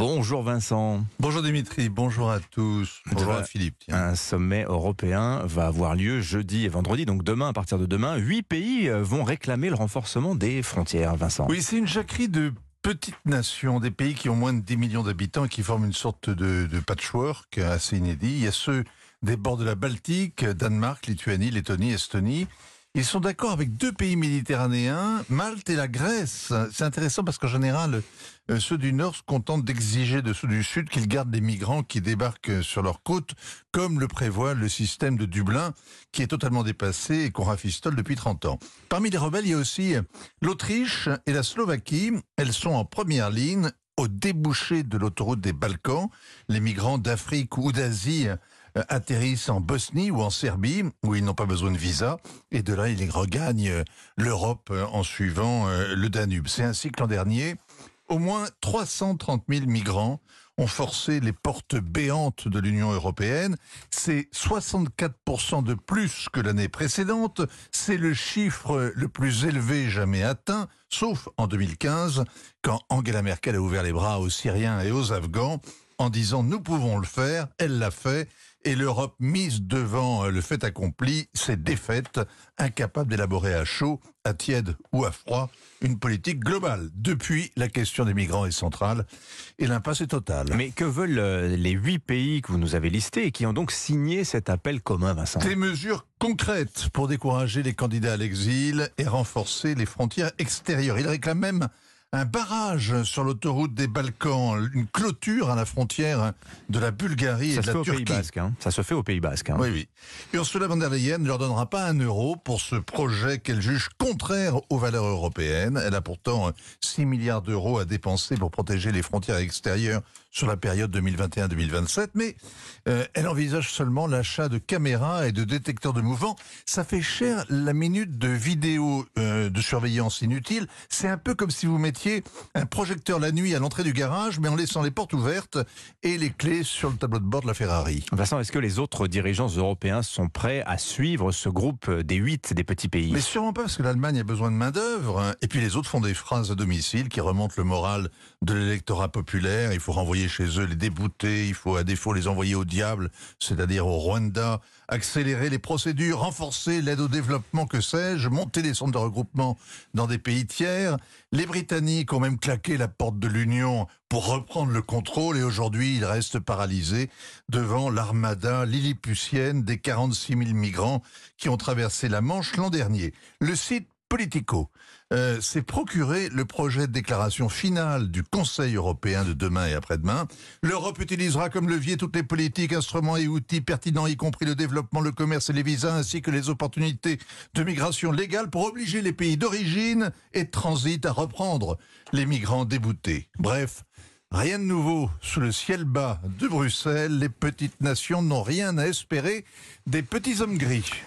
Bonjour Vincent. Bonjour Dimitri, bonjour à tous. Bonjour à Philippe. tiens. Un sommet européen va avoir lieu jeudi et vendredi, donc demain, à partir de demain, huit pays euh, vont réclamer le renforcement des frontières, Vincent. Oui, c'est une jacquerie de petites nations, des pays qui ont moins de 10 millions d'habitants et qui forment une sorte de, de patchwork assez inédit. Il y a ceux des bords de la Baltique, Danemark, Lituanie, Lettonie, Estonie. Ils sont d'accord avec deux pays méditerranéens, Malte et la Grèce. C'est intéressant parce qu'en général, euh, ceux du Nord se contentent d'exiger de ceux du Sud qu'ils gardent les migrants qui débarquent sur leur côte, comme le prévoit le système de Dublin, qui est totalement dépassé et qu'on rafistole depuis 30 ans. Parmi les rebelles, il y a aussi l'Autriche et la Slovaquie. Elles sont en première ligne au débouché de l'autoroute des Balkans. Les migrants d'Afrique ou d'Asie euh, atterrissent en Bosnie ou en Serbie, où ils n'ont pas besoin de visa, et de là, ils regagnent euh, l'Europe euh, en suivant le Danube. C'est ainsi que l'an dernier, au moins 330 000 migrants ont forcé les portes béantes de l'Union européenne. C'est 64% de plus que l'année précédente. C'est le chiffre le plus élevé jamais atteint, sauf en 2015, quand Angela Merkel a ouvert les bras aux Syriens et aux Afghans en disant nous pouvons le faire. Elle l'a fait. Et l'Europe mise devant le fait accompli, s'est défaite, incapable d'élaborer à chaud, à tiède ou à froid une politique globale. Depuis, la question des migrants est centrale et l'impasse est totale. Mais que veulent euh, les huit pays que vous nous avez listés et qui ont donc signé cet appel commun, Vincent? Des mesures concrètes pour décourager les candidats à l'exil et renforcer les frontières extérieures. Ils réclament même un barrage sur l'autoroute des Balkans, une clôture à la frontière de la Bulgarie Ça et de la Turquie. Basque. hein. Ça se fait au Pays Basque. hein. Oui, oui. Ursula von der Leyen ne leur donnera pas un euro pour ce projet qu'elle juge contraire aux valeurs européennes. Elle a pourtant 6 milliards d'euros à dépenser pour protéger les frontières extérieures sur la période 2021-2027, mais euh, elle envisage seulement l'achat de caméras et de détecteurs de mouvement. Ça fait cher la minute de vidéo euh, de surveillance inutile. C'est un peu comme si vous mettiez un projecteur la nuit à l'entrée du garage, mais en laissant les portes ouvertes et les clés sur le tableau de bord de la Ferrari. Vincent, est-ce que les autres dirigeants européens sont prêts à suivre ce groupe des huit des petits pays? Mais sûrement pas parce que l'Allemagne a besoin de main-d'œuvre. hein. Et puis les autres font des phrases à domicile qui remontent le moral de l'électorat populaire. Il faut renvoyer chez eux les déboutés, il faut à défaut les envoyer au diable, c'est-à-dire au Rwanda, accélérer les procédures, renforcer l'aide au développement, que sais-je, monter les centres de regroupement dans des pays tiers. Les Britanniques ont même claqué la porte de l'Union pour reprendre le contrôle et aujourd'hui ils restent paralysés devant l'armada lilliputienne des 46 000 migrants qui ont traversé la Manche l'an dernier. Le site Politico euh, s'est procuré le projet de déclaration finale du Conseil européen de demain et après-demain. L'Europe utilisera comme levier toutes les politiques, instruments et outils pertinents, y compris le développement, le commerce et les visas, ainsi que les opportunités de migration légale pour obliger les pays d'origine et de transit à reprendre les migrants déboutés. Bref, Rien de nouveau sous le ciel bas de Bruxelles. Les petites nations n'ont rien à espérer des petits hommes gris.